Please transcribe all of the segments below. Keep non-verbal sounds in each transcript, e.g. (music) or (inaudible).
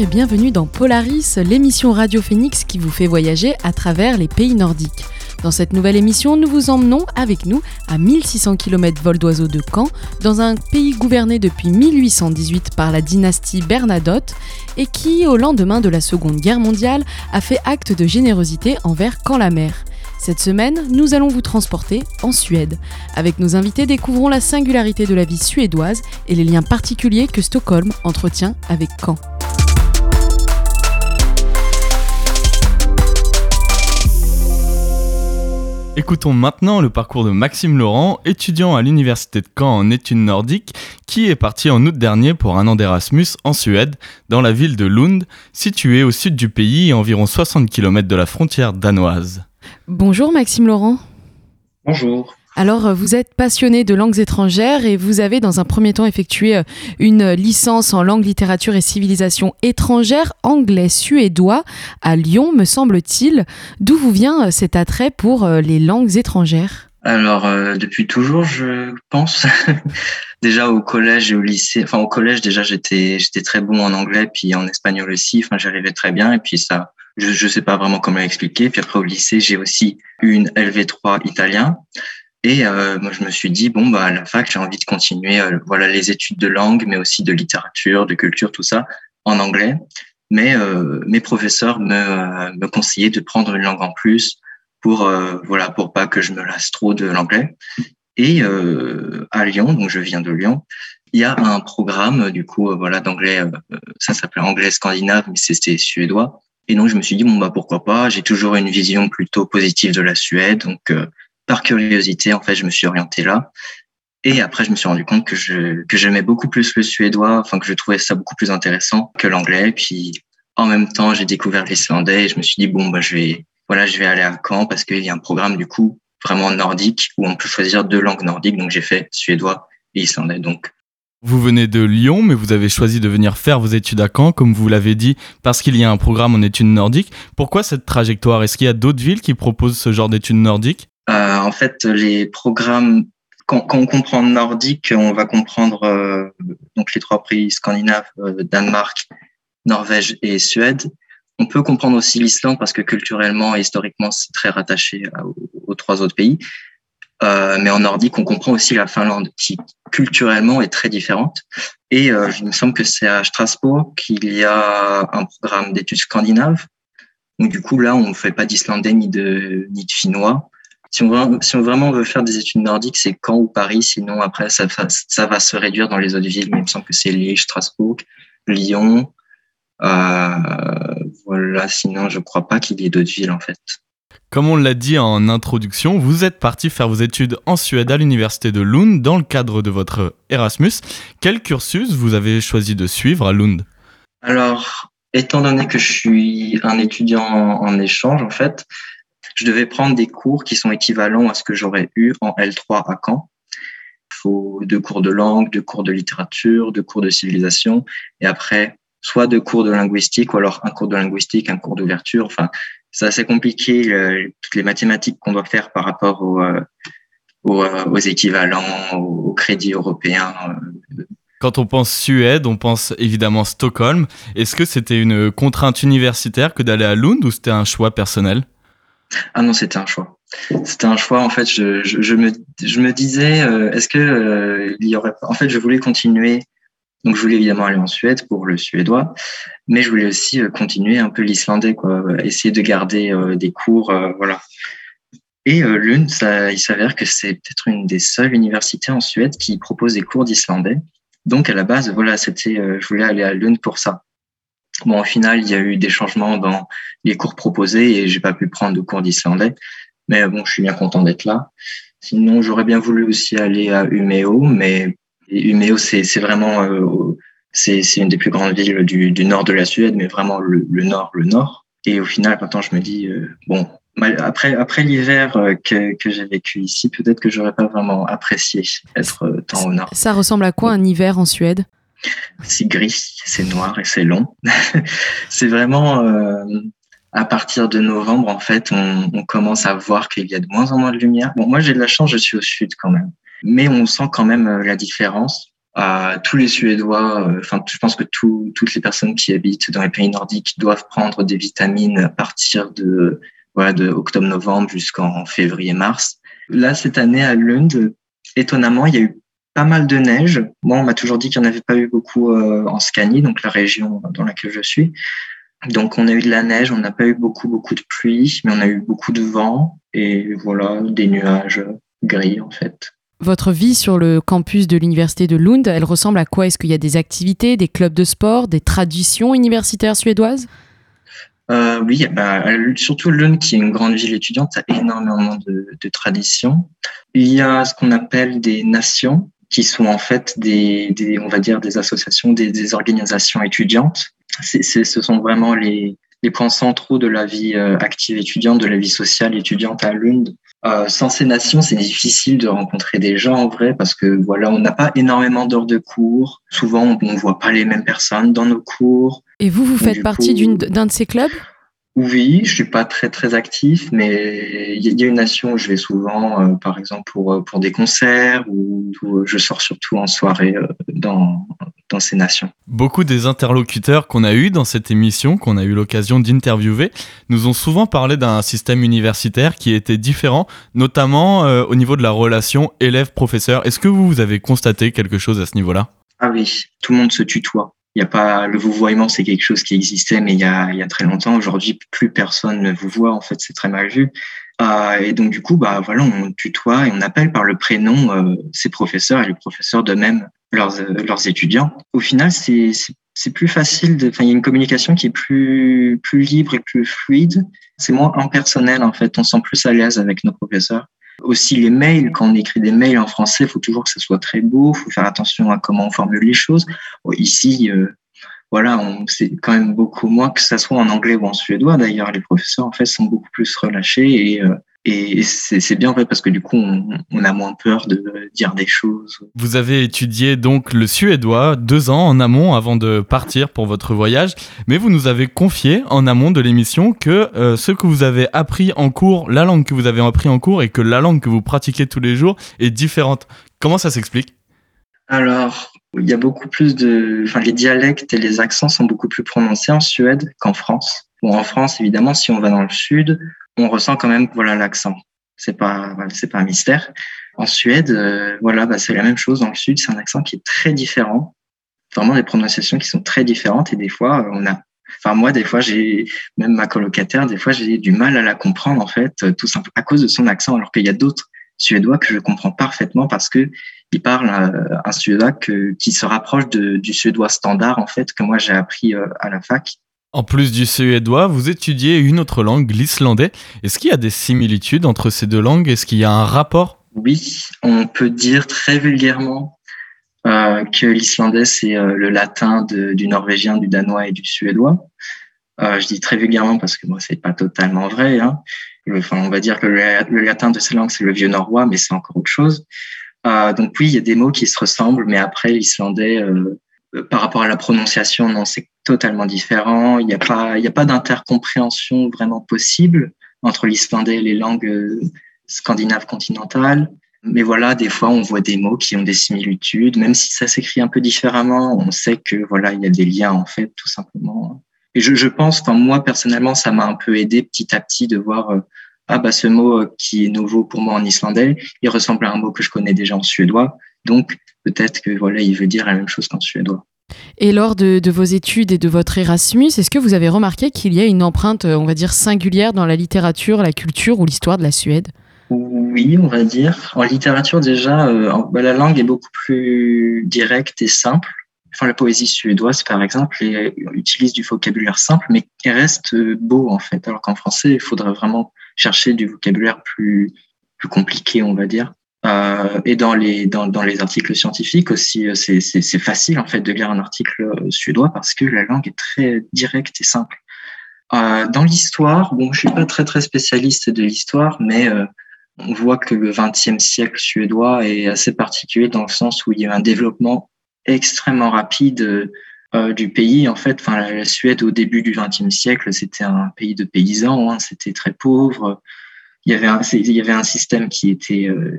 Et bienvenue dans Polaris, l'émission Radio Phoenix qui vous fait voyager à travers les pays nordiques. Dans cette nouvelle émission, nous vous emmenons avec nous à 1600 km vol d'oiseau de Caen, dans un pays gouverné depuis 1818 par la dynastie Bernadotte et qui, au lendemain de la Seconde Guerre mondiale, a fait acte de générosité envers Caen-la-Mer. Cette semaine, nous allons vous transporter en Suède. Avec nos invités, découvrons la singularité de la vie suédoise et les liens particuliers que Stockholm entretient avec Caen. Écoutons maintenant le parcours de Maxime Laurent, étudiant à l'université de Caen en études nordiques, qui est parti en août dernier pour un an d'Erasmus en Suède, dans la ville de Lund, située au sud du pays et environ 60 km de la frontière danoise. Bonjour Maxime Laurent. Bonjour. Alors, euh, vous êtes passionné de langues étrangères et vous avez dans un premier temps effectué euh, une licence en langue, littérature et civilisation étrangère, anglais, suédois, à Lyon, me semble-t-il. D'où vous vient euh, cet attrait pour les langues étrangères? Alors depuis toujours, je pense. (laughs) déjà au collège et au lycée, enfin au collège déjà j'étais très bon en anglais puis en espagnol aussi. Enfin j'arrivais très bien et puis ça je ne sais pas vraiment comment l'expliquer. Puis après, au lycée, j'ai aussi une LV3 italien. Et euh, moi, je me suis dit, bon, bah, à la fac, j'ai envie de continuer euh, voilà, les études de langue, mais aussi de littérature, de culture, tout ça, en anglais. Mais euh, mes professeurs me, me conseillaient de prendre une langue en plus pour, voilà, pour pas que je me lasse trop de l'anglais. Et à Lyon, donc je viens de Lyon, il y a un programme, du coup, voilà, d'anglais, ça s'appelait anglais scandinave, mais c'était suédois. Et donc, je me suis dit, bon, bah, pourquoi pas? J'ai toujours une vision plutôt positive de la Suède. Donc, euh, par curiosité, en fait, je me suis orienté là. Et après, je me suis rendu compte que je que j'aimais beaucoup plus le suédois, enfin que je trouvais ça beaucoup plus intéressant que l'anglais. Puis en même temps, j'ai découvert l'islandais et je me suis dit bon bah je vais voilà je vais aller à Caen parce qu'il y a un programme du coup vraiment nordique où on peut choisir deux langues nordiques. Donc j'ai fait suédois et islandais. Donc vous venez de Lyon, mais vous avez choisi de venir faire vos études à Caen, comme vous l'avez dit, parce qu'il y a un programme en études nordiques. Pourquoi cette trajectoire? Est-ce qu'il y a d'autres villes qui proposent ce genre d'études nordiques? En fait, les programmes, quand, on comprend nordique, on va comprendre euh, donc les trois pays scandinaves, euh, Danemark, Norvège et Suède. On peut comprendre aussi l'Islande parce que culturellement et historiquement, c'est très rattaché aux trois autres pays. Euh, mais en nordique, on comprend aussi la Finlande, qui culturellement est très différente. Et euh, il me semble que c'est à Strasbourg qu'il y a un programme d'études scandinaves. Donc du coup, là, on ne fait pas d'islandais ni de, ni de finnois. Si on, si on vraiment veut faire des études nordiques, c'est Caen ou Paris. Sinon, après, ça, ça va se réduire dans les autres villes. Mais il me semble que c'est Liège, Strasbourg, Lyon. Euh, voilà. Sinon, je crois pas qu'il y ait d'autres villes, en fait. Comme on l'a dit en introduction, vous êtes parti faire vos études en Suède à l'université de Lund dans le cadre de votre Erasmus. Quel cursus vous avez choisi de suivre à Lund? Alors, étant donné que je suis un étudiant en échange, en fait, je devais prendre des cours qui sont équivalents à ce que j'aurais eu en L3 à Caen. Il faut deux cours de langue, deux cours de littérature, deux cours de civilisation, et après, soit deux cours de linguistique, ou alors un cours de linguistique, un cours d'ouverture. Enfin, c'est assez compliqué euh, toutes les mathématiques qu'on doit faire par rapport aux, euh, euh, aux, équivalents, aux, crédits européens. Quand on pense Suède, on pense évidemment Stockholm. Est-ce que c'était une contrainte universitaire que d'aller à Lund ou c'était un choix personnel? Ah non, c'était un choix. C'était un choix. En fait, je, je, me, je me disais, est-ce que il y aurait En fait, je voulais continuer donc, je voulais évidemment aller en Suède pour le suédois, mais je voulais aussi euh, continuer un peu l'islandais, quoi, essayer de garder euh, des cours, euh, voilà. Et l'une, ça, il s'avère que c'est peut-être une des seules universités en Suède qui propose des cours d'islandais. Donc, à la base, voilà, c'était, je voulais aller à Lund pour ça. Bon, au final, il y a eu des changements dans les cours proposés et j'ai pas pu prendre de cours d'islandais. Mais bon, je suis bien content d'être là. Sinon, j'aurais bien voulu aussi aller à Umeå, mais Umeå, c'est vraiment euh, c'est une des plus grandes villes du, du, nord de la Suède, mais vraiment le, le, nord, le nord. Et au final, maintenant, je me dis euh, bon, après après l'hiver euh, que, que j'ai vécu ici, peut-être que j'aurais pas vraiment apprécié être tant au nord. Ça ressemble à quoi un hiver en Suède? C'est gris, c'est noir et c'est long. (laughs) c'est vraiment à partir de novembre, en fait, on, on commence à voir qu'il y a de moins en moins de lumière. Bon, moi, j'ai de la chance, je suis au sud quand même mais on sent quand même euh, la différence. tous les Suédois, enfin, je pense que toutes les personnes qui habitent dans les pays nordiques doivent prendre des vitamines à partir de, voilà, de octobre-novembre jusqu'en février-mars. Là, cette année à Lund, étonnamment, il y a eu pas mal de neige. Moi, on m'a toujours dit qu'il n'y en avait pas eu beaucoup en Scanie, donc la région dans laquelle je suis. Donc, on a eu de la neige, on n'a pas eu beaucoup, beaucoup de pluie, mais on a eu beaucoup de vent et voilà, des nuages gris en fait. Votre vie sur le campus de l'université de Lund, elle ressemble à quoi? Est-ce qu'il y a des activités, des clubs de sport, des traditions universitaires suédoises? Euh, Oui, bah, surtout Lund, qui est une grande ville étudiante, a énormément de, de traditions. Il y a ce qu'on appelle des nations, qui sont en fait des, des on va dire, des associations, des, des organisations étudiantes ce sont vraiment les, points centraux de la vie euh, active étudiante, de la vie sociale étudiante à Lund. Euh, sans ces nations, c'est difficile de rencontrer des gens en vrai parce que voilà, on n'a pas énormément d'heures de cours. Souvent, on ne voit pas les mêmes personnes dans nos cours. Et vous, vous faites partie d'un de ces clubs? Oui, je suis pas très très actif, mais il y, a une nation où je vais souvent, euh, par exemple pour pour des concerts ou, je sors surtout en soirée dans dans ces nations. Beaucoup des interlocuteurs qu'on a eus dans cette émission, qu'on a eu l'occasion d'interviewer, nous ont souvent parlé d'un système universitaire qui était différent, notamment euh, au niveau de la relation élève-professeur. Est-ce que vous avez constaté quelque chose à ce niveau-là? Ah oui, tout le monde se tutoie. Il y a pas le vouvoiement, c'est quelque chose qui existait, mais il y a, y a très longtemps. Aujourd'hui, plus personne ne vous voit. En fait, c'est très mal vu. Euh, et donc du coup, bah voilà, on tutoie et on appelle par le prénom euh, ses professeurs et les professeurs de même leurs, euh, leurs étudiants. Au final, c'est c'est plus facile. Enfin, il y a une communication qui est plus plus libre et plus fluide. C'est moins impersonnel en fait. On se sent plus à l'aise avec nos professeurs. Aussi les mails, quand on écrit des mails en français, il faut toujours que ce soit très beau. Il faut faire attention à comment on formule les choses. ici, euh, voilà, c'est quand même beaucoup moins que ça soit en anglais ou en suédois. D'ailleurs, les professeurs en fait sont beaucoup plus relâchés et euh, et c'est bien vrai parce que du coup, on, a moins peur de dire des choses. Vous avez étudié donc le suédois deux ans en amont avant de partir pour votre voyage, mais vous nous avez confié en amont de l'émission que euh, ce que vous avez appris en cours, la langue que vous avez appris en cours et que la langue que vous pratiquez tous les jours est différente. Comment ça s'explique? Alors, il y a beaucoup plus de, enfin, les dialectes et les accents sont beaucoup plus prononcés en Suède qu'en France. Bon, en France, évidemment, si on va dans le sud, on ressent quand même voilà l'accent. C'est pas c'est pas un mystère. En Suède, euh, voilà, bah, c'est la même chose. Dans le sud, c'est un accent qui est très différent. Vraiment des prononciations qui sont très différentes et des fois on a Enfin, moi, des fois, j'ai, même ma colocataire, des fois, j'ai du mal à la comprendre, en fait, tout simplement à cause de son accent, alors qu'il y a d'autres Suédois que je comprends parfaitement parce que il parle euh, un, Suédois que, qui se rapproche de, du Suédois standard, en fait, que moi, j'ai appris euh, à la fac. En plus du suédois, vous étudiez une autre langue, l'islandais. Est-ce qu'il y a des similitudes entre ces deux langues? Est-ce qu'il y a un rapport? Oui, on peut dire très vulgairement euh, que l'islandais, c'est euh, le latin du norvégien, du danois et du suédois. Euh, je dis très vulgairement parce que moi, c'est pas totalement vrai. Hein. On va dire que le, latin de ces langues, c'est le vieux norrois, mais c'est encore autre chose. donc oui, il y a des mots qui se ressemblent, mais après, l'islandais par rapport à la prononciation, non, c'est totalement différent. Il n'y a pas, il a pas d'intercompréhension vraiment possible entre l'islandais et les langues euh, scandinaves continentales. Mais voilà, des fois, on voit des mots qui ont des similitudes, même si ça s'écrit un peu différemment. On sait que voilà, il y a des liens en fait, tout simplement. Et je, je pense, enfin moi personnellement, ça m'a un peu aidé petit à petit de voir euh, ah bah ce mot qui est nouveau pour moi en islandais, il ressemble à un mot que je connais déjà en suédois. Donc peut-être que voilà, il veut dire la même chose qu'en suédois. Et lors de, vos études et de votre Erasmus, est-ce que vous avez remarqué qu'il y a une empreinte, on va dire, singulière dans la littérature, la culture ou l'histoire de la Suède? Oui, on va dire. En littérature, déjà, euh, bah, la langue est beaucoup plus directe et simple. Enfin, la poésie suédoise, par exemple, utilise du vocabulaire simple, mais qui reste beau, en fait. Alors qu'en français, il faudrait vraiment chercher du vocabulaire plus, plus compliqué, on va dire. Euh, et dans les dans, dans les articles scientifiques aussi, euh, c'est c'est facile en fait de lire un article euh, suédois parce que la langue est très directe et simple. Euh, dans l'histoire, bon, je suis pas très très spécialiste de l'histoire, mais euh, on voit que le XXe siècle suédois est assez particulier dans le sens où il y a un développement extrêmement rapide euh, du pays. En fait, enfin, la, Suède au début du XXe siècle, c'était un pays de paysans, hein, c'était très pauvre il y avait un, il y avait un système qui était euh,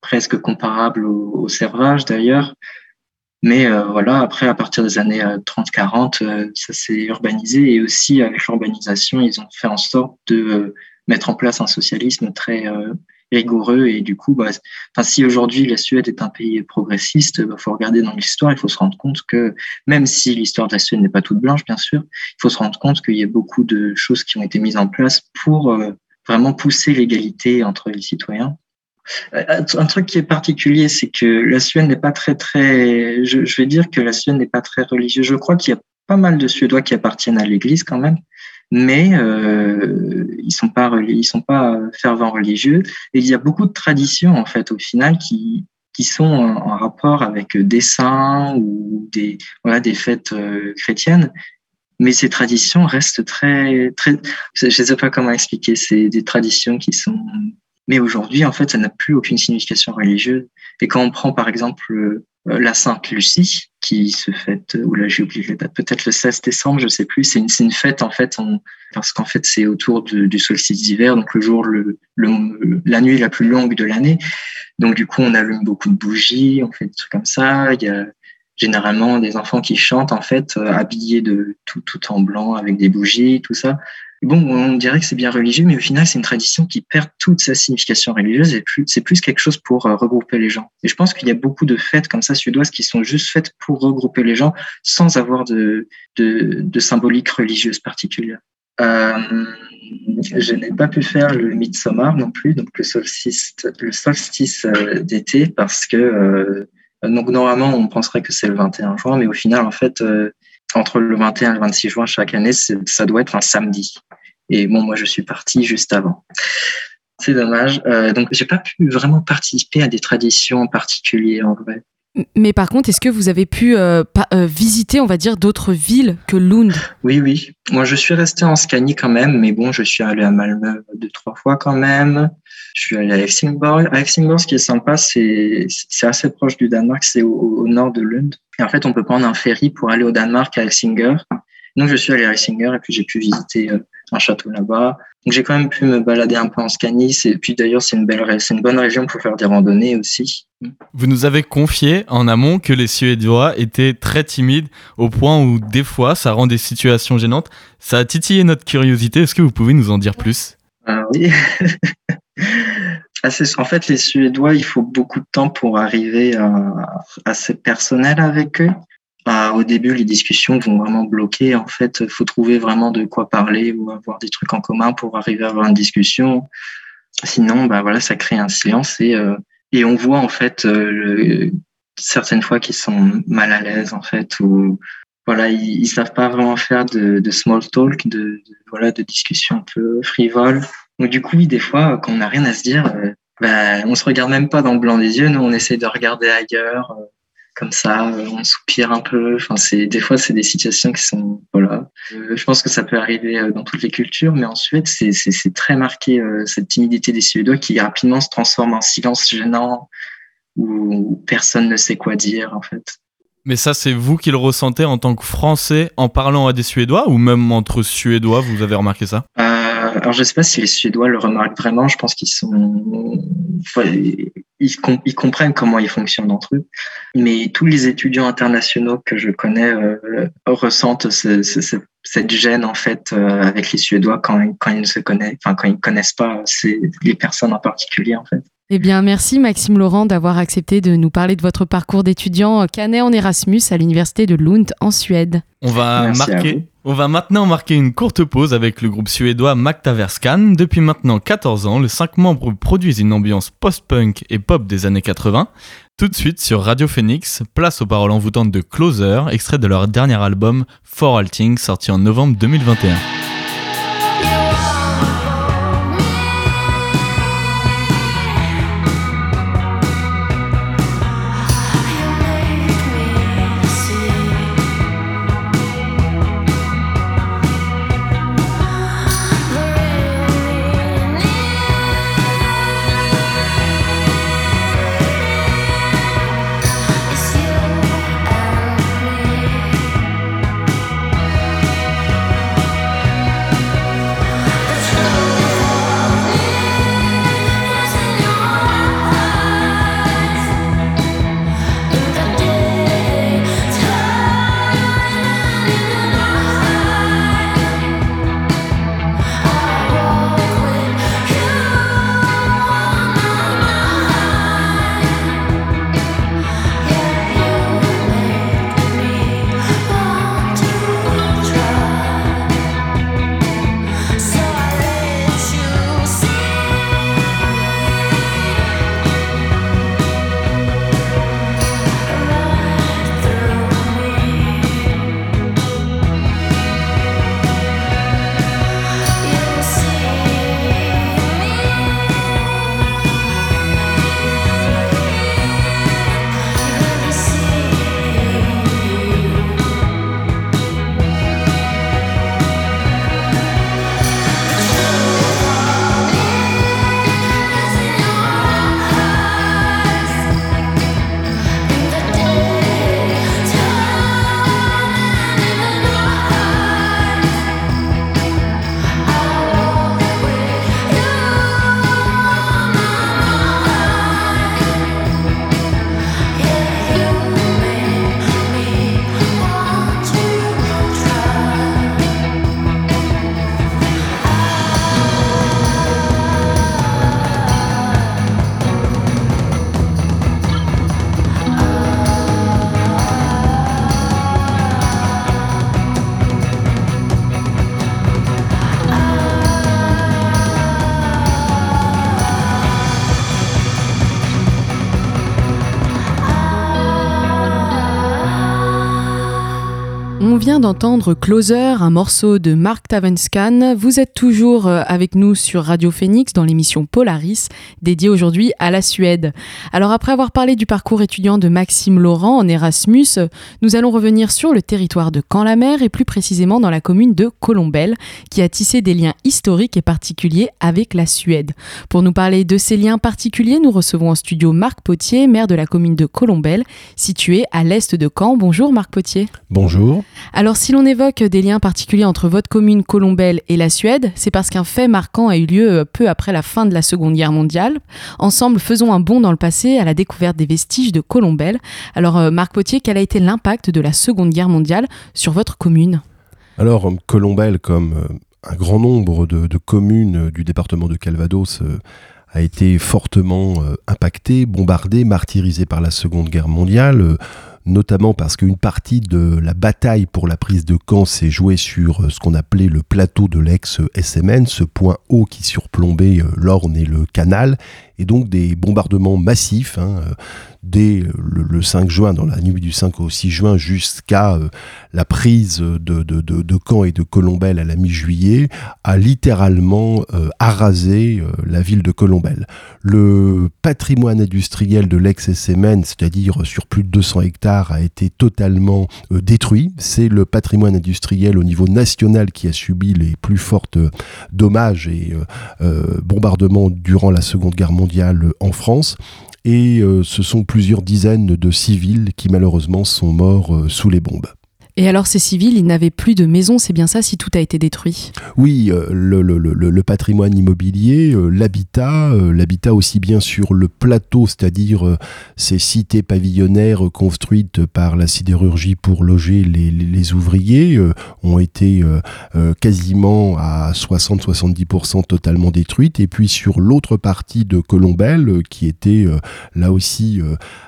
presque comparable au, au servage d'ailleurs. Mais voilà, après, à partir des années 30-40, ça s'est urbanisé et aussi avec l'urbanisation, ils ont fait en sorte de mettre en place un socialisme très rigoureux et du coup, bah, si aujourd'hui la Suède est un pays progressiste, il bah, faut regarder dans l'histoire, il faut se rendre compte que même si l'histoire de la Suède n'est pas toute blanche, bien sûr, il faut se rendre compte qu'il y a beaucoup de choses qui ont été mises en place pour euh, vraiment pousser l'égalité entre les citoyens. Euh, un truc qui est particulier, c'est que la Suède n'est pas très très. Je, je vais dire que la Suède n'est pas très religieuse. Je crois qu'il y a pas mal de Suédois qui appartiennent à l'Église quand même, mais euh, ils sont pas ils sont pas fervents religieux et il y a beaucoup de traditions en fait au final qui qui sont en rapport avec des saints ou des voilà des fêtes euh, chrétiennes mais ces traditions restent très très je sais pas comment expliquer c'est des traditions qui sont mais aujourd'hui en fait ça n'a plus aucune signification religieuse. Et quand on prend par exemple euh, la Sainte Lucie qui se fête ou là j'ai oublié la peut-être le 16 décembre je sais plus c'est une, une fête en fait parce qu'en fait c'est autour du solstice d'hiver donc le jour le, la nuit la plus longue de l'année. Donc du coup on allume beaucoup de bougies on fait des trucs comme ça. Il y a généralement des enfants qui chantent en fait euh, habillés de tout tout en blanc avec des bougies tout ça bon, on dirait que c'est bien religieux, mais au final, c'est une tradition qui perd toute sa signification religieuse et plus, c'est plus quelque chose pour euh, regrouper les gens. Et je pense qu'il y a beaucoup de fêtes comme ça suédoises qui sont juste faites pour regrouper les gens sans avoir de, de, de symbolique religieuse particulière. Euh, je n'ai pas pu faire le Midsommar non plus, donc le solstice, le solstice euh, d'été, parce que donc normalement on penserait que c'est le 21 juin, mais au final en fait entre le 21 et le 26 juin chaque année, ça doit être un samedi. Et bon, moi, je suis parti juste avant. C'est dommage. Euh, donc, j'ai pas pu vraiment participer à des traditions en particulier, en vrai. Mais par contre, est-ce que vous avez pu euh, euh, visiter, on va dire, d'autres villes que Lund? Oui, oui. Moi, je suis resté en Scanie quand même, mais bon, je suis allé à Malmö deux, trois fois quand même. Je suis allé à Helsingborg. À Helsingborg, ce qui est sympa, c'est assez proche du Danemark, c'est au, nord de Lund. Et en fait, on peut prendre un ferry pour aller au Danemark à Helsingør. Donc, je suis allé à Helsingør et puis j'ai pu visiter euh, un château là-bas. Donc, j'ai quand même pu me balader un peu en Scanie. Et puis, d'ailleurs, c'est une belle, c'est une bonne région pour faire des randonnées aussi. Vous nous avez confié en amont que les Suédois étaient très timides au point où des fois ça rend des situations gênantes. Ça a titillé notre curiosité. Est-ce que vous pouvez nous en dire plus? Ah oui. (laughs) en fait, les Suédois, il faut beaucoup de temps pour arriver à, à personnel avec eux. Bah, au début, les discussions vont vraiment bloquer. En fait, faut trouver vraiment de quoi parler ou avoir des trucs en commun pour arriver à avoir une discussion. Sinon, bah voilà, ça crée un silence et euh, et on voit en fait euh, certaines fois qu'ils sont mal à l'aise en fait ou voilà, ils, ils savent pas vraiment faire de, de small talk, de, voilà, de discussions un peu frivoles. Donc du coup, des fois, quand on n'a rien à se dire, euh, bah, on se regarde même pas dans le blanc des yeux. Nous, on essaie de regarder ailleurs comme ça, euh, on soupire un peu. Enfin, c'est des fois c'est des situations qui sont voilà. Euh, je pense que ça peut arriver euh, dans toutes les cultures, mais en Suède c'est c'est très marqué cette timidité des Suédois qui rapidement se transforme en silence gênant où personne ne sait quoi dire en fait. Mais ça, c'est vous qui le ressentez en tant que Français en parlant à des Suédois ou même entre Suédois, vous avez remarqué ça? Euh, Alors, je sais pas si les Suédois le remarquent vraiment. Je pense qu'ils sont, ils, comprennent comment ils fonctionnent entre eux. Mais tous les étudiants internationaux que je connais euh, ressentent cette gêne en fait euh, avec les Suédois quand, quand ils ne se connaissent, enfin quand ils connaissent pas ces, les personnes en particulier en fait. Eh bien, merci Maxime Laurent d'avoir accepté de nous parler de votre parcours d'étudiant canet en Erasmus à l'université de Lund en Suède. On va marquer. On va maintenant marquer une courte pause avec le groupe suédois Magtaverskan. Depuis maintenant 14 ans, les cinq membres produisent une ambiance post-punk et pop des années 80. Tout de suite sur Radio Phoenix, place aux paroles envoûtantes de Closer, extrait de leur dernier album For All Things sorti en novembre 2021. Vient d'entendre Closer, un morceau de Mark Tavenscan. Vous êtes toujours euh, avec nous sur Radio Phoenix dans l'émission Polaris, dédiée aujourd'hui à la Suède. Alors après avoir parlé du parcours étudiant de Maxime Laurent en Erasmus, nous allons revenir sur le territoire de Caen-la-Mer et plus précisément dans la commune de Colombelle, qui a tissé des liens historiques et particuliers avec la Suède. Pour nous parler de ces liens particuliers, nous recevons en studio Marc Potier, maire de la commune de Colombelle, située à l'est de Caen. Bonjour Marc Potier. Bonjour. Alors si l'on évoque des liens particuliers entre votre commune Colombelle et la Suède, c'est parce qu'un fait marquant a eu lieu euh, peu après la fin de la Seconde Guerre mondiale. Ensemble, faisons un bond dans le passé à la découverte des vestiges de Colombelle. Alors euh, Marc Potier, quel a été l'impact de la Seconde Guerre mondiale sur votre commune? Alors Colombelle, comme euh, un grand nombre de, communes du département de Calvados, a été fortement impactée, bombardée, martyrisée par la Seconde Guerre mondiale notamment parce qu'une partie de la bataille pour la prise de Caen s'est jouée sur euh, ce qu'on appelait le plateau de l'ex-SMN, ce point haut qui surplombait euh, l'Orne et le canal, et donc des bombardements massifs hein, euh, dès le, 5 juin, dans la nuit du 5 au 6 juin, jusqu'à euh, la prise de, de, Caen et de Colombelle à la mi-juillet, a littéralement euh, arasé la ville de Colombelle. Le patrimoine industriel de l'ex-SMN, c'est-à-dire sur plus de 200 hectares, a été totalement détruit. C'est le patrimoine industriel au niveau national qui a subi les plus fortes dommages et bombardements durant la Seconde Guerre mondiale en France. Et euh, ce sont plusieurs dizaines de civils qui malheureusement sont morts euh, sous les bombes. Et alors ces civils, ils n'avaient plus de maison, c'est bien ça si tout a été détruit? Oui, euh, le, patrimoine immobilier, euh, l'habitat, euh, l'habitat aussi bien sur le plateau, c'est-à-dire ces cités pavillonnaires construites par la sidérurgie pour loger les, ouvriers, ont été quasiment à 60-70% totalement détruites. Et puis sur l'autre partie de Colombelle, qui était là aussi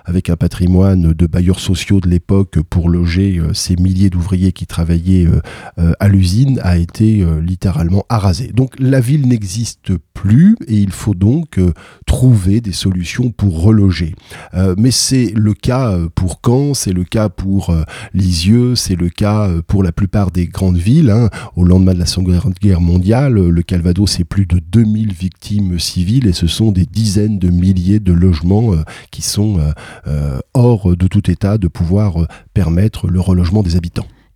avec un patrimoine de bailleurs sociaux de l'époque pour loger ces milliers d'ouvriers qui travaillaient euh, euh, à l'usine a été euh, littéralement arasé. Donc la ville n'existe plus et il faut donc trouver des solutions pour reloger. mais c'est le cas pour Caen, c'est le cas pour Lisieux, c'est le cas pour la plupart des grandes villes. Hein. Au lendemain de la Seconde Guerre mondiale, le Calvados, c'est plus de 2000 victimes civiles et ce sont des dizaines de milliers de logements qui sont hors de tout état de pouvoir permettre le relogement des habitants.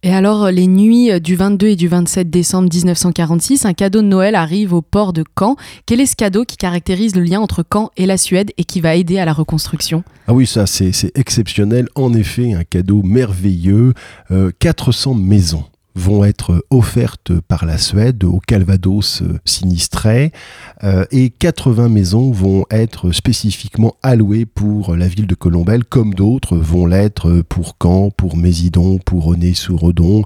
Et alors, les nuits du 22 et du 27 décembre 1946, un cadeau de Noël arrive au port de Caen. Quel est ce cadeau qui caractérise le lien entre Caen et la Suède et qui va aider à la reconstruction? Ah oui, ça c'est exceptionnel. En effet, un cadeau merveilleux. 400 euh, maisons vont être offertes par la Suède au Calvados euh, sinistré euh, et 80 maisons vont être spécifiquement allouées pour la ville de Colombelle comme d'autres vont l'être pour Caen, pour Mésidon, pour René-sur-Redon,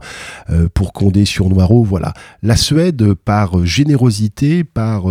euh, pour Condé-sur-Noireau. Voilà. La Suède, par générosité, par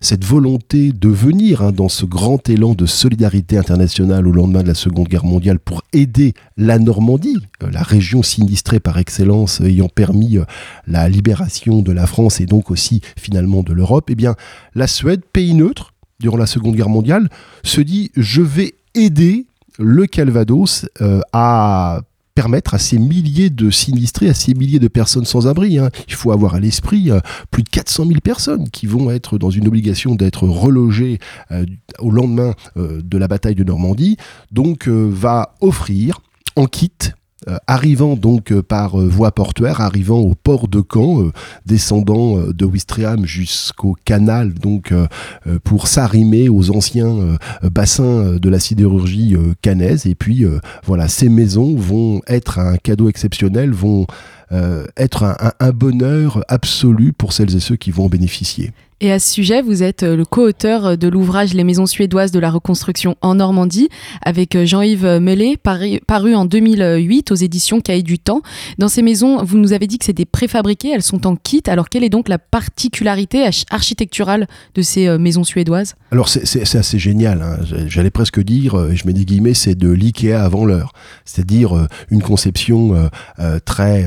cette volonté de venir hein, dans ce grand élan de solidarité internationale au lendemain de la Seconde Guerre mondiale pour aider la Normandie, la région sinistrée par excellence ayant permis permis euh, la libération de la France et donc aussi finalement de l'Europe, eh bien la Suède, pays neutre durant la Seconde Guerre mondiale, se dit je vais aider le Calvados euh, à permettre à ces milliers de sinistrés, à ces milliers de personnes sans abri. Hein. Il faut avoir à l'esprit euh, plus de 400 000 personnes qui vont être dans une obligation d'être relogées au lendemain de la bataille de Normandie. Donc va offrir en kit euh, arrivant donc euh, par euh, voie portuaire, arrivant au port de Caen, descendant de Ouistreham jusqu'au canal, donc pour s'arrimer aux anciens bassins de la sidérurgie canaise. Et puis voilà, ces maisons vont être un cadeau exceptionnel, vont être un bonheur absolu pour celles et ceux qui vont en bénéficier. Et à ce sujet, vous êtes euh, le co-auteur euh, de l'ouvrage Les maisons suédoises de la reconstruction en Normandie, avec euh, Jean-Yves Mellet, paru, en 2008 aux éditions Cahiers du Temps. Dans ces maisons, vous nous avez dit que c'est des préfabriquées, elles sont en kit. Alors, quelle est donc la particularité architecturale de ces maisons suédoises? Alors, c'est assez génial. Hein. J'allais presque dire, je mets des guillemets, c'est de l'IKEA avant l'heure. C'est-à-dire une conception très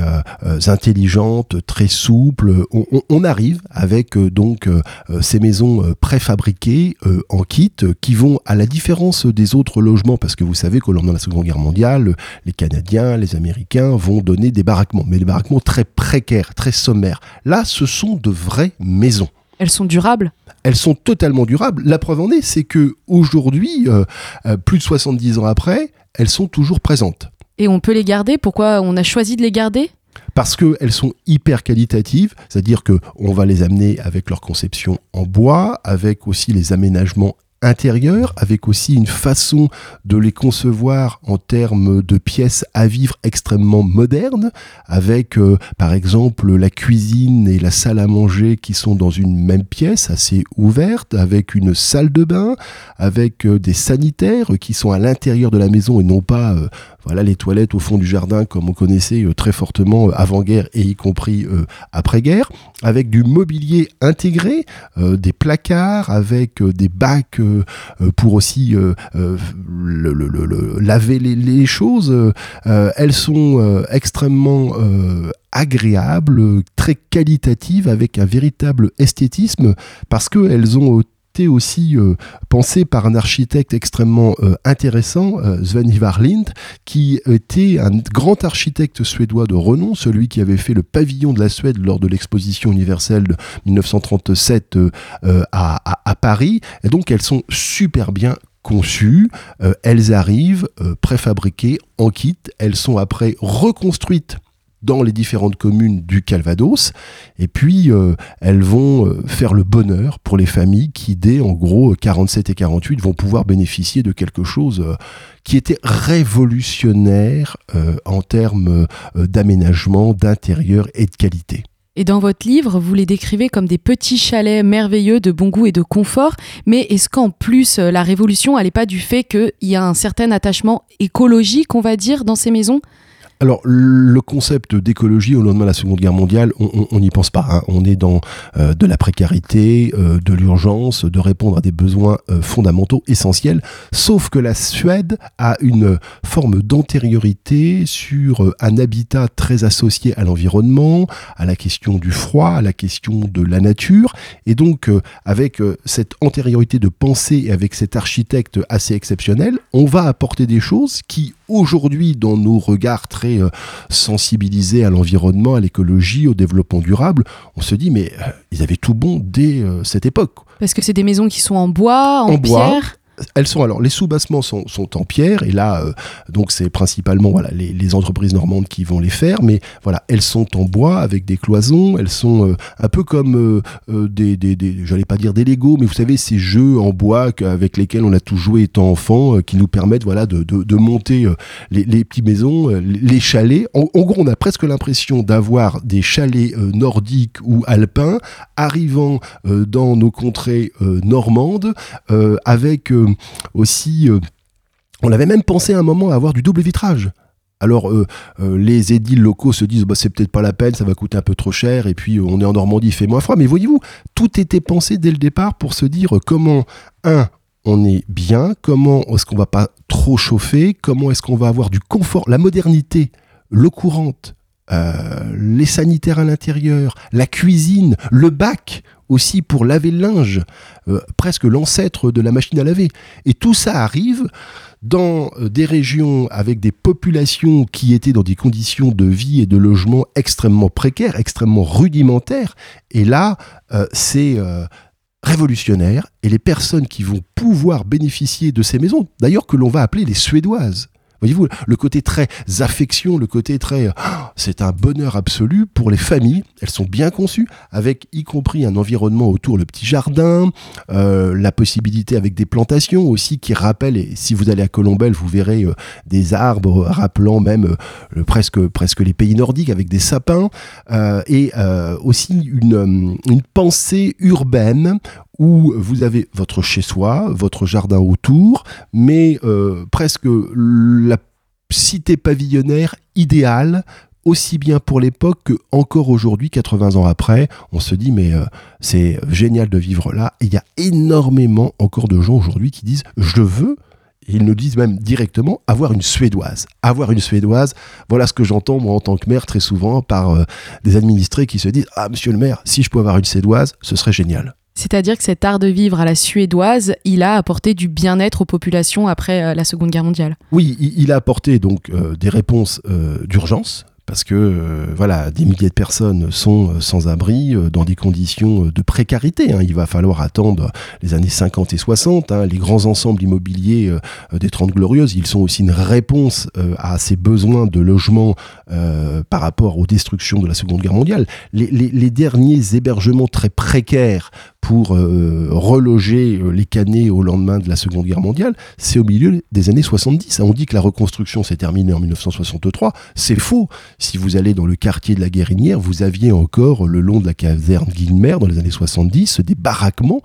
intelligente, très souple. On arrive avec donc ces maisons préfabriquées en kit qui vont, à la différence des autres logements, parce que vous savez qu'au lendemain de la Seconde Guerre mondiale, les Canadiens, les Américains vont donner des baraquements, mais des baraquements très précaires, très sommaires. Là, ce sont de vraies maisons. Elles sont durables? Elles sont totalement durables. La preuve en est, c'est que aujourd'hui, plus de 70 ans après, elles sont toujours présentes. Et on peut les garder? Pourquoi on a choisi de les garder? Parce qu'elles sont hyper qualitatives, c'est-à-dire qu'on va les amener avec leur conception en bois, avec aussi les aménagements intérieurs, avec aussi une façon de les concevoir en termes de pièces à vivre extrêmement modernes, avec euh, par exemple la cuisine et la salle à manger qui sont dans une même pièce assez ouverte, avec une salle de bain, avec euh, des sanitaires qui sont à l'intérieur de la maison et non pas euh, voilà les toilettes au fond du jardin comme on connaissait euh, très fortement euh, avant-guerre et y compris euh, après-guerre, avec du mobilier intégré, des placards, avec des bacs pour aussi laver les, choses. elles sont extrêmement agréables, très qualitatives, avec un véritable esthétisme, parce qu'elles ont aussi euh, pensé par un architecte extrêmement euh, intéressant, euh, Sven Ivar Lind, qui était un grand architecte suédois de renom, celui qui avait fait le pavillon de la Suède lors de l'exposition universelle de 1937 à, Paris. Et donc elles sont super bien conçues, elles arrivent préfabriquées en kit, elles sont après reconstruites dans les différentes communes du Calvados. Et puis, euh, elles vont euh, faire le bonheur pour les familles qui, dès en gros 47 et 48, vont pouvoir bénéficier de quelque chose euh, qui était révolutionnaire en termes d'aménagement, d'intérieur et de qualité. Et dans votre livre, vous les décrivez comme des petits chalets merveilleux de bon goût et de confort. Mais est-ce qu'en plus, la révolution, elle n'est pas du fait qu'il y a un certain attachement écologique, on va dire, dans ces maisons? Alors, le concept d'écologie au lendemain de la Seconde Guerre mondiale, on n'y pense pas. Hein. On est dans euh, de la précarité, euh, de l'urgence, de répondre à des besoins euh, fondamentaux, essentiels. Sauf que la Suède a une forme d'antériorité sur un habitat très associé à l'environnement, à la question du froid, à la question de la nature. Et donc, avec cette antériorité de pensée et avec cet architecte assez exceptionnel, on va apporter des choses qui, aujourd'hui, dans nos regards très euh, sensibilisés à l'environnement, à l'écologie, au développement durable, on se dit mais euh, ils avaient tout bon dès euh, cette époque. Parce que c'est des maisons qui sont en bois, en, pierre elles sont alors les sous-bassements sont, en pierre et là euh, donc c'est principalement voilà les, entreprises normandes qui vont les faire mais voilà elles sont en bois avec des cloisons elles sont euh, un peu comme euh, des, des, j'allais pas dire des Lego mais vous savez ces jeux en bois avec lesquels on a tout joué étant enfant qui nous permettent voilà de, de, monter les, les, petites maisons les chalets. En, gros on a presque l'impression d'avoir des chalets nordiques ou alpins arrivant dans nos contrées normandes avec aussi, euh, on avait même pensé à un moment à avoir du double vitrage. Alors euh, euh, les édiles locaux se disent bah, c'est peut-être pas la peine, ça va coûter un peu trop cher et puis on est en Normandie, il fait moins froid. Mais voyez-vous, tout était pensé dès le départ pour se dire comment un on est bien, comment est-ce qu'on va pas trop chauffer, comment est-ce qu'on va avoir du confort, la modernité, l'eau courante, les sanitaires à l'intérieur, la cuisine, le bac aussi pour laver le linge, euh, presque l'ancêtre de la machine à laver. Et tout ça arrive dans euh, des régions avec des populations qui étaient dans des conditions de vie et de logement extrêmement précaires, extrêmement rudimentaires. Et là, euh, c'est révolutionnaire. Et les personnes qui vont pouvoir bénéficier de ces maisons, d'ailleurs que l'on va appeler les Suédoises, Voyez-vous, le côté très affection, le côté très... Ah, c'est un bonheur absolu pour les familles. Elles sont bien conçues, avec y compris un environnement autour, le petit jardin, euh, la possibilité avec des plantations aussi qui rappellent, et si vous allez à Colombelle, vous verrez euh, des arbres rappelant même euh, presque, presque les pays nordiques avec des sapins, et aussi une, une pensée urbaine où vous avez votre chez-soi, votre jardin autour, mais euh, presque la cité pavillonnaire idéale aussi bien pour l'époque que encore aujourd'hui, 80 ans après, on se dit mais euh, c'est génial de vivre là. Et il y a énormément encore de gens aujourd'hui qui disent je veux ils nous disent même directement avoir une suédoise. Avoir une suédoise, voilà ce que j'entends moi en tant que maire très souvent par euh, des administrés qui se disent Ah, monsieur le maire, si je peux avoir une suédoise, ce serait génial. C'est-à-dire que cet art de vivre à la suédoise, il a apporté du bien-être aux populations après la Seconde Guerre mondiale. Oui, il, a apporté donc des réponses d'urgence parce que euh, voilà, des milliers de personnes sont euh, sans abri euh, dans des conditions de précarité. Hein. Il va falloir attendre les années 50 et 60. Hein. Les grands ensembles immobiliers des Trente Glorieuses, ils sont aussi une réponse à ces besoins de logement par rapport aux destructions de la Seconde Guerre mondiale. les derniers hébergements très précaires pour euh, reloger euh, les canets au lendemain de la Seconde Guerre mondiale, c'est au milieu des années 70. On dit que la reconstruction s'est terminée en 1963. C'est faux. Si vous allez dans le quartier de la Guérinière, vous aviez encore le long de la caserne Guilmer dans les années 70 des baraquements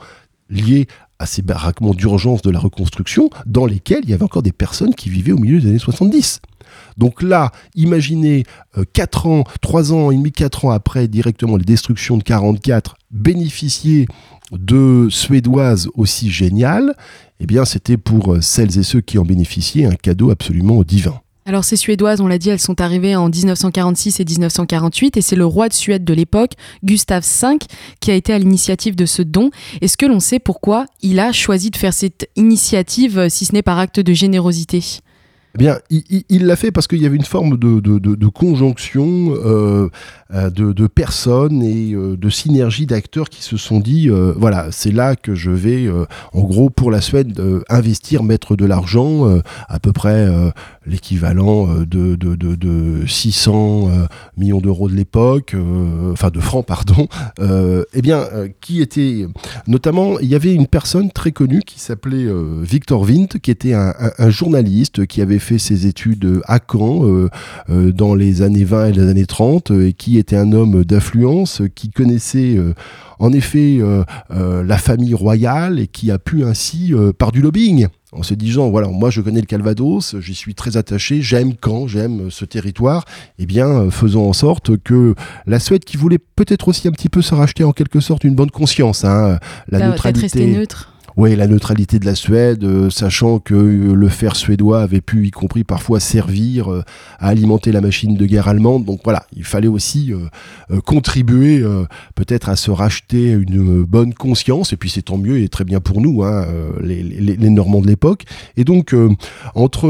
liés à ces baraquements d'urgence de la reconstruction dans lesquels il y avait encore des personnes qui vivaient au milieu des années 70. Donc là, imaginez 4 euh, ans, 3 ans et demi, 4 ans après directement les destructions de 44, bénéficier de Suédoises aussi géniales, eh bien c'était pour euh, celles et ceux qui en bénéficiaient un cadeau absolument divin. Alors ces Suédoises, on l'a dit, elles sont arrivées en 1946 et 1948 et c'est le roi de Suède de l'époque, Gustave V, qui a été à l'initiative de ce don. Est-ce que l'on sait pourquoi il a choisi de faire cette initiative, si ce n'est par acte de générosité? Eh bien, il l'a fait parce qu'il y avait une forme de, conjonction euh, euh, de, personnes et euh, de synergie d'acteurs qui se sont dit voilà, c'est là que je vais, en gros, pour la Suède, investir, mettre de l'argent, à peu près l'équivalent de, de, 600 millions d'euros de l'époque, enfin de francs, pardon. eh bien, qui était notamment, il y avait une personne très connue qui s'appelait Victor Vint, qui était un, un journaliste qui avait fait ses études à Caen euh, euh, dans les années 20 et les années 30 euh, et qui était un homme d'influence qui connaissait en effet la famille royale et qui a pu ainsi, par du lobbying, en se disant voilà moi je connais le Calvados, j'y suis très attaché, j'aime Caen, j'aime ce territoire, eh bien faisons en sorte que la Suède qui voulait peut-être aussi un petit peu se racheter en quelque sorte une bonne conscience, hein, la neutralité. neutre oui, la neutralité de la Suède, euh, sachant que euh, le fer suédois avait pu, y compris parfois, servir euh, à alimenter la machine de guerre allemande. Donc voilà, il fallait aussi contribuer peut-être à se racheter une bonne conscience. Et puis c'est tant mieux et très bien pour nous, hein, les, Normands de l'époque. Et donc entre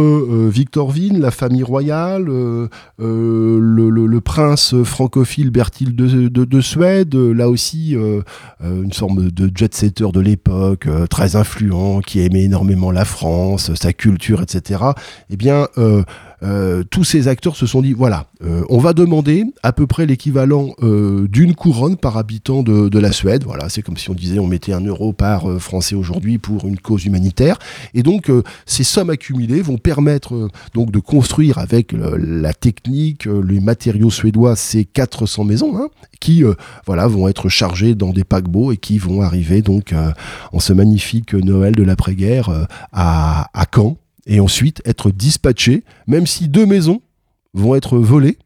Victor Vine, la famille royale, le, prince francophile Bertil de, de, de Suède, là aussi une forme de jet-setter de l'époque très influent, qui aimait énormément la France, sa culture, etc., eh bien, euh, euh, tous ces acteurs se sont dit voilà, euh, on va demander à peu près l'équivalent d'une couronne par habitant de, la Suède. Voilà, c'est comme si on disait on mettait un euro par français aujourd'hui pour une cause humanitaire. Et donc ces sommes accumulées vont permettre donc de construire avec la technique, les matériaux suédois, ces 400 maisons hein, qui voilà vont être chargées dans des paquebots et qui vont arriver donc en ce magnifique que Noël de l'après-guerre euh, à, à Caen et ensuite être dispatché, même si deux maisons vont être volées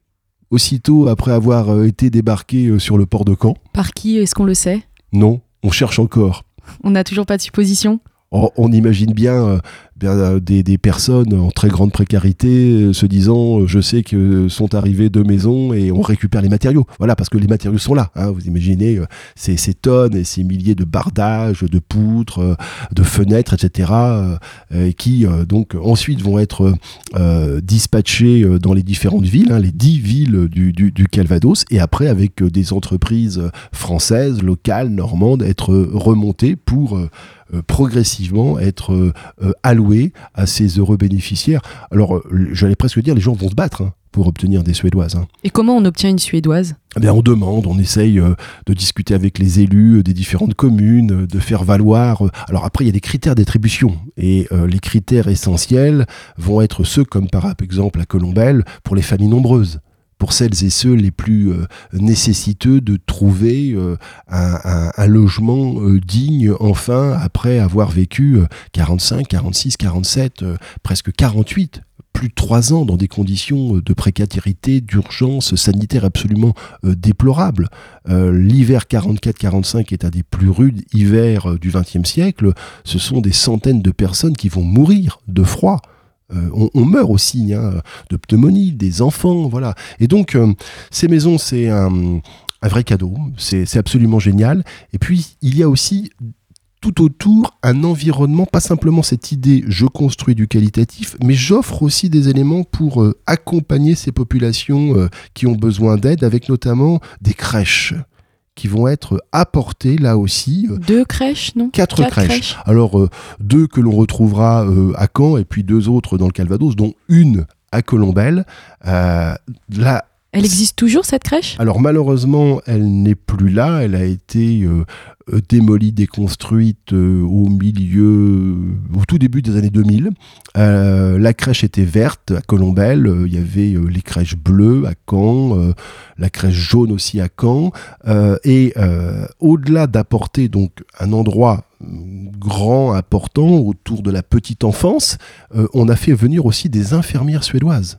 aussitôt après avoir euh, été débarquées euh, sur le port de Caen. Par qui Est-ce qu'on le sait? Non, on cherche encore. On n'a toujours pas de supposition? Oh, on imagine bien euh, des, personnes en très grande précarité euh, se disant euh, je sais que sont arrivées deux maisons et on récupère les matériaux. Voilà, parce que les matériaux sont là. Hein. vous imaginez ces, tonnes et ces milliers de bardages, de poutres, de fenêtres, etc. qui donc ensuite vont être dispatchés dans les différentes villes, hein, les dix villes du, Calvados, et après avec des entreprises françaises, locales, normandes, être remontées pour progressivement être allouées à ces heureux bénéficiaires. Alors, euh, j'allais presque dire, les gens vont se battre hein, pour obtenir des Suédoises. Hein. Et comment on obtient une Suédoise? Eh On demande, on essaye euh, de discuter avec les élus des différentes communes, de faire valoir. Euh, alors après, il y a des critères d'attribution. Et les critères essentiels vont être ceux, comme par exemple à Colombelle, pour les familles nombreuses pour celles et ceux les plus euh, nécessiteux de trouver euh, un, logement euh, digne enfin après avoir vécu 45, 46, 47, presque 48 plus de trois ans dans des conditions de précarité, d'urgence sanitaire absolument déplorables. L'hiver 44-45 est un des plus rudes hivers du XXe siècle. Ce sont des centaines de personnes qui vont mourir de froid. Euh, on, meurt aussi hein, de pneumonie, des enfants, voilà. Et donc, euh, ces maisons, c'est un, un vrai cadeau. C'est absolument génial. Et puis, il y a aussi tout autour un environnement, pas simplement cette idée je construis du qualitatif, mais j'offre aussi des éléments pour euh, accompagner ces populations euh, qui ont besoin d'aide, avec notamment des crèches qui vont être apportées là aussi. Euh, deux crèches, non? Quatre, crèches. Alors, deux que l'on retrouvera à Caen et puis deux autres dans le Calvados, dont une à Colombelle. là, elle existe toujours cette crèche? Alors malheureusement, elle n'est plus là. Elle a été euh, euh, démolie, déconstruite euh, au milieu, au tout début des années 2000. la crèche était verte à Colombelle. Il y avait les crèches bleues à Caen, la crèche jaune aussi à Caen. et au-delà d'apporter donc un endroit grand, important autour de la petite enfance, on a fait venir aussi des infirmières suédoises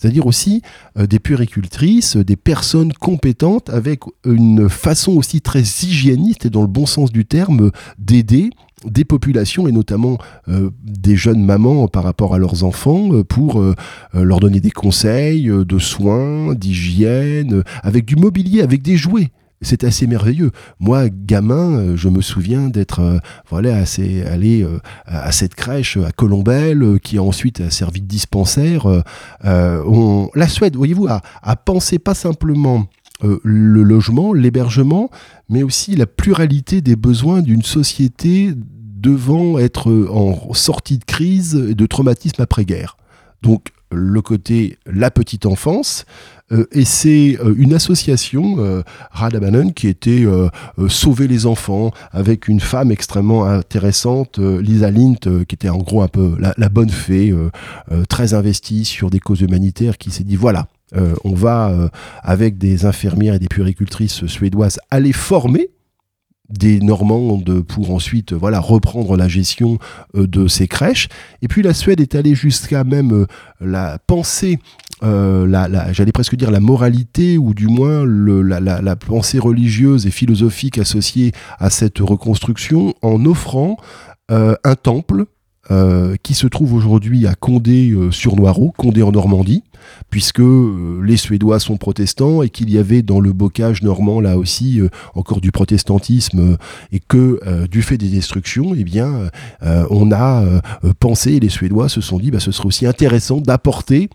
c'est-à-dire aussi euh, des puéricultrices, des personnes compétentes avec une façon aussi très hygiéniste et dans le bon sens du terme d'aider des populations et notamment euh, des jeunes mamans par rapport à leurs enfants euh, pour leur donner des conseils de soins, d'hygiène, avec du mobilier, avec des jouets c'est assez merveilleux. Moi, gamin, euh, je me souviens d'être euh, voilà, assez, allé euh, à cette crèche à Colombelle, qui a ensuite servi de dispensaire. la Suède, voyez-vous, a, a, pensé pas simplement le logement, l'hébergement, mais aussi la pluralité des besoins d'une société devant être en sortie de crise et de traumatisme après-guerre. Donc le côté la petite enfance, euh, et c'est euh, une association, euh, qui était Sauver les enfants, avec une femme extrêmement intéressante, Lisa Lint, qui était en gros un peu la, bonne fée, très investie sur des causes humanitaires, qui s'est dit voilà, on va, avec des infirmières et des puéricultrices suédoises, aller former des Normandes pour ensuite voilà reprendre la gestion de ces crèches. Et puis la Suède est allée jusqu'à même la pensée euh, la, j'allais presque dire la moralité ou du moins le, la, pensée religieuse et philosophique associée à cette reconstruction en offrant euh, un temple euh, qui se trouve aujourd'hui à Condé sur Noireau, Condé en Normandie, puisque les Suédois sont protestants et qu'il y avait dans le bocage normand là aussi encore du protestantisme et que du fait des destructions, eh bien, on a pensé, les Suédois se sont dit, bah, ce serait aussi intéressant d'apporter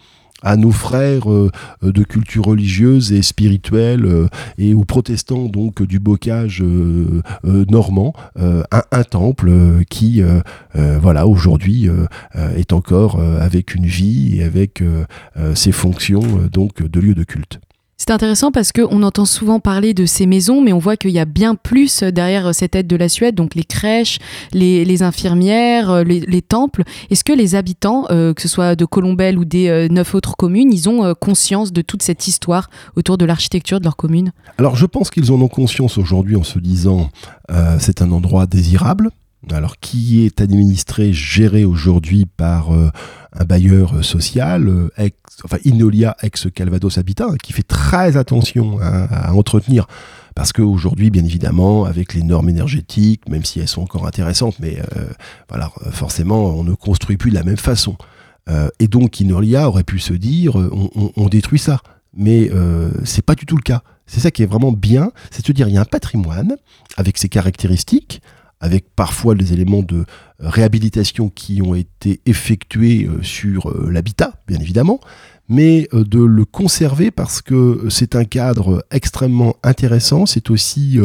à nos frères euh, de culture religieuse et spirituelle euh, et aux protestants donc du bocage euh, normand un, temple qui voilà aujourd'hui est encore avec une vie et avec ses fonctions donc de lieu de culte. C'est intéressant parce qu'on entend souvent parler de ces maisons, mais on voit qu'il y a bien plus derrière cette aide de la Suède, donc les crèches, les, infirmières, euh, les, temples. Est-ce que les habitants, euh, que ce soit de Colombelle ou des euh, neuf autres communes, ils ont conscience de toute cette histoire autour de l'architecture de leur commune? Alors je pense qu'ils en ont conscience aujourd'hui en se disant c'est un endroit désirable, alors qui est administré, géré aujourd'hui par euh, un bailleur social, euh, ex, enfin Inolia ex Calvados Habitat, qui fait très attention à, entretenir. Parce qu'aujourd'hui, bien évidemment, avec les normes énergétiques, même si elles sont encore intéressantes, mais euh, voilà, forcément, on ne construit plus de la même façon. et donc, Inolia aurait pu se dire, on, on détruit ça. Mais c'est pas du tout le cas. C'est ça qui est vraiment bien, c'est de se dire, il y a un patrimoine avec ses caractéristiques, avec parfois des éléments de réhabilitation qui ont été effectués euh, sur euh, l'habitat, bien évidemment, mais euh, de le conserver parce que c'est un cadre extrêmement intéressant. C'est aussi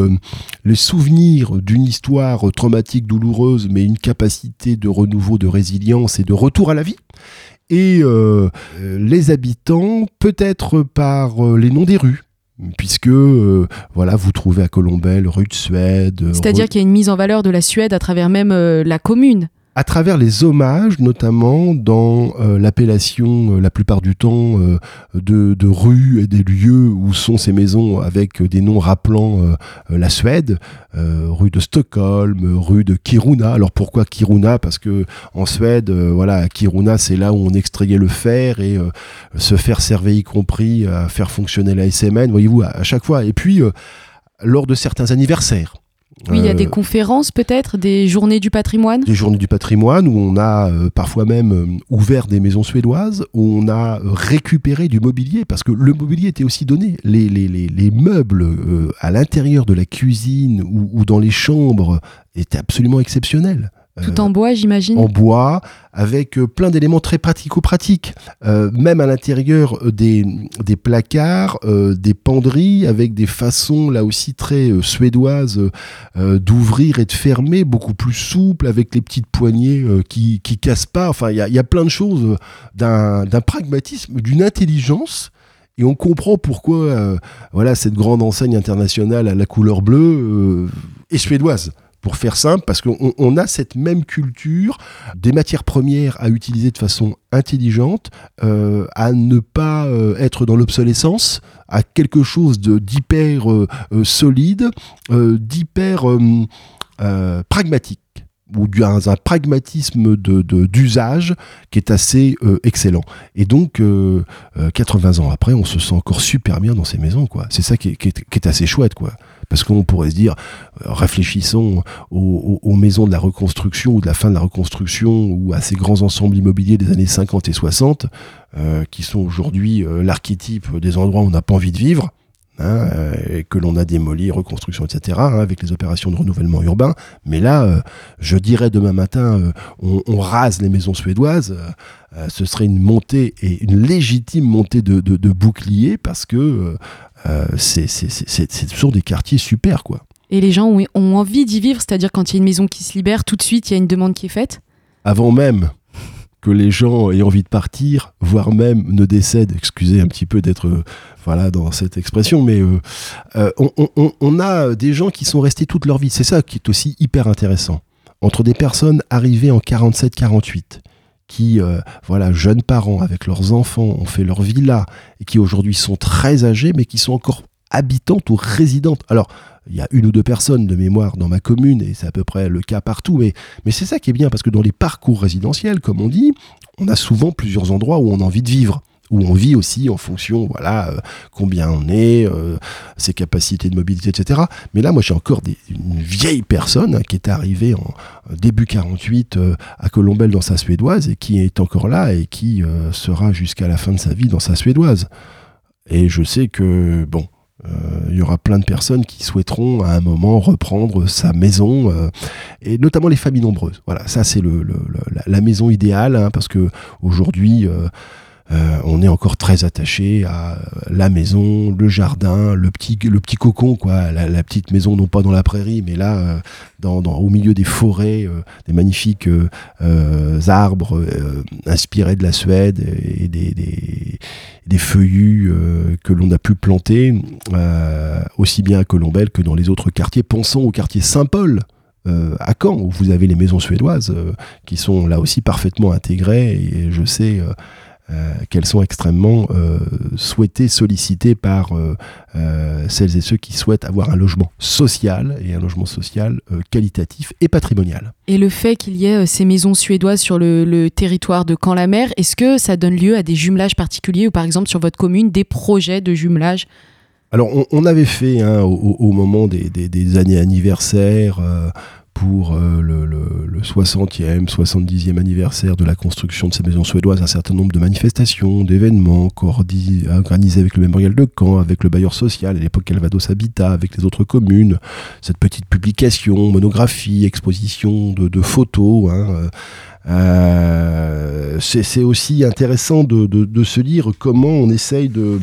le souvenir d'une histoire traumatique, douloureuse, mais une capacité de renouveau, de résilience et de retour à la vie. Et les habitants, peut-être par les noms des rues, puisque euh, voilà, vous trouvez à Colombelle, rue de Suède. C'est-à-dire qu'il y a une mise en valeur de la Suède à travers même euh, la commune à travers les hommages, notamment dans euh, l'appellation, euh, la plupart du temps, euh, de, de, rues et des lieux où sont ces maisons avec des noms rappelant la Suède, rue de Stockholm, rue de Kiruna. Alors pourquoi Kiruna? Parce que en Suède, voilà, Kiruna, c'est là où on extrayait le fer et ce fer servait y compris à faire fonctionner la SMN, voyez-vous, à chaque fois. Et puis, lors de certains anniversaires, Oui, il y a des conférences peut-être, des journées du patrimoine? Des journées du patrimoine où on a parfois même ouvert des maisons suédoises, où on a récupéré du mobilier, parce que le mobilier était aussi donné. Les, les, les, les meubles à l'intérieur de la cuisine ou, ou, dans les chambres étaient absolument exceptionnels. Tout en bois, j'imagine En bois, avec euh, plein d'éléments très pratico-pratiques. Euh, même à l'intérieur euh, des, des placards, des penderies, avec des façons là aussi très suédoises d'ouvrir et de fermer, beaucoup plus souples, avec les petites poignées qui qui cassent pas. Enfin, il y a, y a, plein de choses d'un pragmatisme, d'une intelligence. Et on comprend pourquoi voilà, cette grande enseigne internationale à la couleur bleue est suédoise pour faire simple, parce qu'on a cette même culture des matières premières à utiliser de façon intelligente, euh, à ne pas euh, être dans l'obsolescence, à quelque chose d'hyper euh, solide, d'hyper pragmatique ou dans un pragmatisme d'usage de, qui est assez excellent. Et donc, 80 ans après, on se sent encore super bien dans ces maisons. quoi. C'est ça qui est, qui, est, qui est, assez chouette. quoi. Parce qu'on pourrait se dire, euh, réfléchissons aux, maisons de la reconstruction ou de la fin de la reconstruction ou à ces grands ensembles immobiliers des années 50 et 60, euh, qui sont aujourd'hui euh, l'archétype des endroits où on n'a pas envie de vivre. Hein, et que l'on a démoli, reconstruction, etc., hein, avec les opérations de renouvellement urbain. Mais là, je dirais demain matin, on, rase les maisons suédoises. ce serait une montée et une légitime montée de, de, de boucliers parce que euh, c'est toujours des quartiers super, quoi. Et les gens ont, ont envie d'y vivre, c'est-à-dire quand il y a une maison qui se libère, tout de suite, il y a une demande qui est faite? Avant même que les gens aient envie de partir, voire même ne décèdent, excusez un petit peu d'être euh, voilà dans cette expression, mais euh, on, on, on, a des gens qui sont restés toute leur vie. C'est ça qui est aussi hyper intéressant. Entre des personnes arrivées en 47-48, qui, euh, voilà, jeunes parents avec leurs enfants ont fait leur villa et qui aujourd'hui sont très âgés, mais qui sont encore habitantes ou résidentes. Alors, il y a une ou deux personnes de mémoire dans ma commune, et c'est à peu près le cas partout, mais, mais c'est ça qui est bien, parce que dans les parcours résidentiels, comme on dit, on a souvent plusieurs endroits où on a envie de vivre où on vit aussi en fonction, voilà, euh, combien on est, euh, ses capacités de mobilité, etc. Mais là, moi, j'ai encore une vieille personne hein, qui est arrivée en début 48 euh, à Colombelle dans sa suédoise et qui est encore là et qui sera jusqu'à la fin de sa vie dans sa suédoise. Et je sais que, bon, il y aura plein de personnes qui souhaiteront à un moment reprendre sa maison, et notamment les familles nombreuses. Voilà, ça c'est la, maison idéale, hein, parce que aujourd'hui, euh, on est encore très attaché à la maison, le jardin, le petit, le petit cocon, quoi, la, petite maison, non pas dans la prairie, mais là, euh, au milieu des forêts, euh, des magnifiques arbres inspirés de la Suède et des, feuillus que l'on a pu planter, aussi bien à Colombelle que dans les autres quartiers. Pensons au quartier Saint-Paul. à Caen, où vous avez les maisons suédoises qui sont là aussi parfaitement intégrées. Et je sais euh, qu'elles sont extrêmement euh, souhaitées, sollicitées par euh, celles et ceux qui souhaitent avoir un logement social et un logement social qualitatif et patrimonial. Et le fait qu'il y ait ces maisons suédoises sur le, territoire de Camp-la-Mer, est-ce que ça donne lieu à des jumelages particuliers ou par exemple sur votre commune des projets de jumelage? Alors, on, avait fait hein, au, moment des, des années anniversaires, pour euh, le, le, 60e, 70e anniversaire de la construction de ces maisons suédoises, un certain nombre de manifestations, d'événements organisés avec le mémorial de Caen, avec le bailleur social, à l'époque Calvados Habitat, avec les autres communes, cette petite publication, monographie, exposition de, photos. Hein, euh, euh, c'est aussi intéressant de, de, se dire comment on essaye de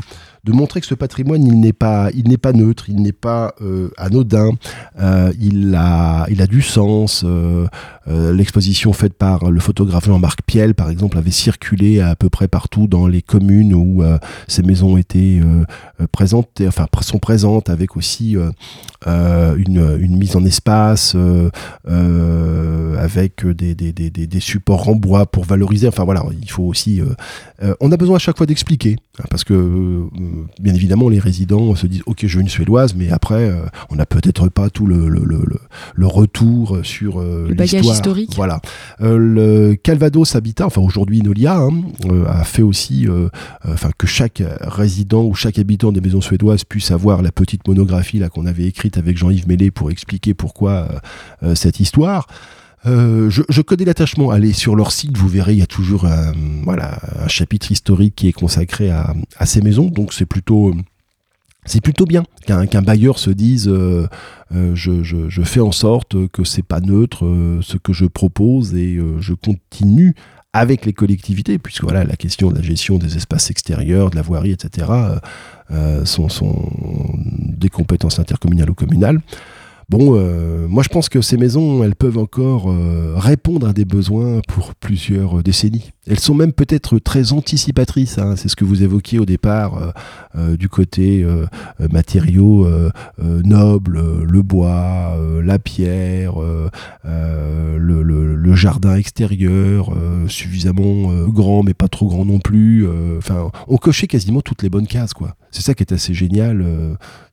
de montrer que ce patrimoine, il n'est pas, il n'est pas neutre, il n'est pas euh, anodin, euh, il, a, il a du sens. Euh, l'exposition faite par le photographe Jean-Marc Piel, par exemple, avait circulé à peu près partout dans les communes où ces maisons étaient présentées, enfin sont présentes, avec aussi une, mise en espace, avec des, supports en bois pour valoriser. Enfin voilà, il faut aussi. on a besoin à chaque fois d'expliquer, hein, parce que bien évidemment, les résidents se disent Ok, je veux une suédoise, mais après, on n'a peut-être pas tout le, le, le, le retour sur le bagage historique. Voilà. le Calvados Habitat, enfin aujourd'hui Nolia, hein, a fait aussi enfin, que chaque résident ou chaque habitant des maisons suédoises puisse avoir la petite monographie là qu'on avait écrite avec Jean-Yves Mellet pour expliquer pourquoi cette histoire. Euh, je, connais l'attachement. Allez sur leur site, vous verrez, il y a toujours un, voilà, un chapitre historique qui est consacré à, ces maisons. Donc c'est plutôt, c'est plutôt bien qu'un bailleur se dise euh, euh, je, fais en sorte que c'est pas neutre ce que je propose et je continue avec les collectivités, puisque voilà, la question de la gestion des espaces extérieurs, de la voirie, etc., sont, sont des compétences intercommunales ou communales. Bon, euh, moi je pense que ces maisons, elles peuvent encore euh, répondre à des besoins pour plusieurs décennies. Elles sont même peut-être très anticipatrices, hein. c'est ce que vous évoquiez au départ euh, du côté matériaux nobles, le bois, la pierre, le, jardin extérieur, suffisamment grand mais pas trop grand non plus. Enfin, on cochait quasiment toutes les bonnes cases, quoi. C'est ça qui est assez génial.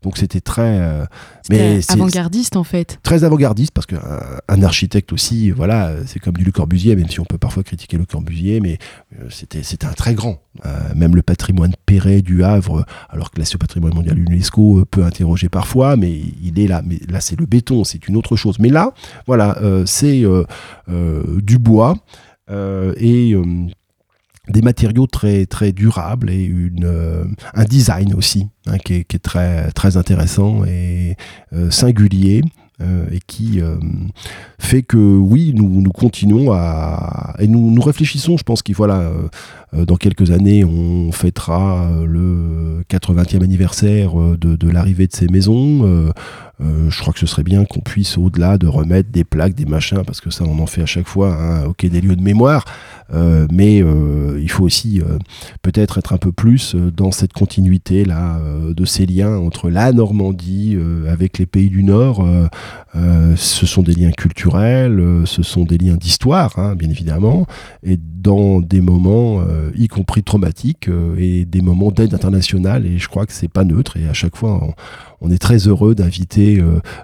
donc c'était très... mais avant-gardiste en fait. Très avant-gardiste parce qu'un un architecte aussi, voilà, c'est comme du Le Corbusier, même si on peut parfois critiquer Le Corbusier, mais euh, c'était c'était un très grand. Euh, même le patrimoine Perret du Havre, alors c'est au patrimoine mondial UNESCO, euh, peut interroger parfois, mais il est là. Mais là c'est le béton, c'est une autre chose. Mais là, voilà, c'est du bois et des matériaux très très durables et une, un design aussi hein, qui, est, très très intéressant et euh, singulier euh, et qui euh, fait que oui nous, nous continuons à et nous, nous réfléchissons. Je pense qu'il voilà dans quelques années on fêtera le 80e anniversaire de, l'arrivée de ces maisons. Je crois que ce serait bien qu'on puisse au-delà de remettre des plaques des machins parce que ça on en fait à chaque fois hein, ok des lieux de mémoire. euh, mais euh, il faut aussi euh, peut-être être un peu plus dans cette continuité là de ces liens entre la Normandie avec les pays du Nord. ce sont des liens culturels, ce sont des liens d'histoire, hein, bien évidemment, et dans des moments, y compris traumatiques, et des moments d'aide internationale. Et je crois que c'est pas neutre. Et à chaque fois, on, est très heureux d'inviter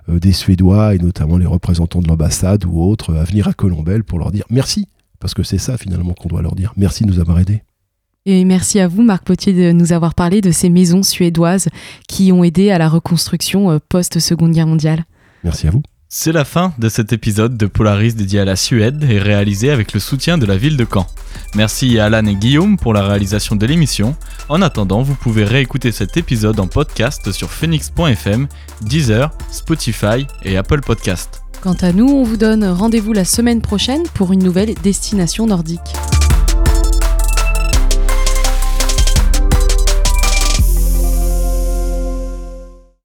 des Suédois et notamment les représentants de l'ambassade ou autres à venir à Colombelle pour leur dire merci parce que c'est ça finalement qu'on doit leur dire. Merci de nous avoir aidés. Et merci à vous, Marc Potier, de nous avoir parlé de ces maisons suédoises qui ont aidé à la reconstruction euh, post-Seconde Guerre mondiale. Merci à vous. C'est la fin de cet épisode de Polaris dédié à la Suède et réalisé avec le soutien de la ville de Caen. Merci à Alan et Guillaume pour la réalisation de l'émission. En attendant, vous pouvez réécouter cet épisode en podcast sur phoenix.fm, Deezer, Spotify et Apple Podcast. Quant à nous, on vous donne rendez-vous la semaine prochaine pour une nouvelle destination nordique.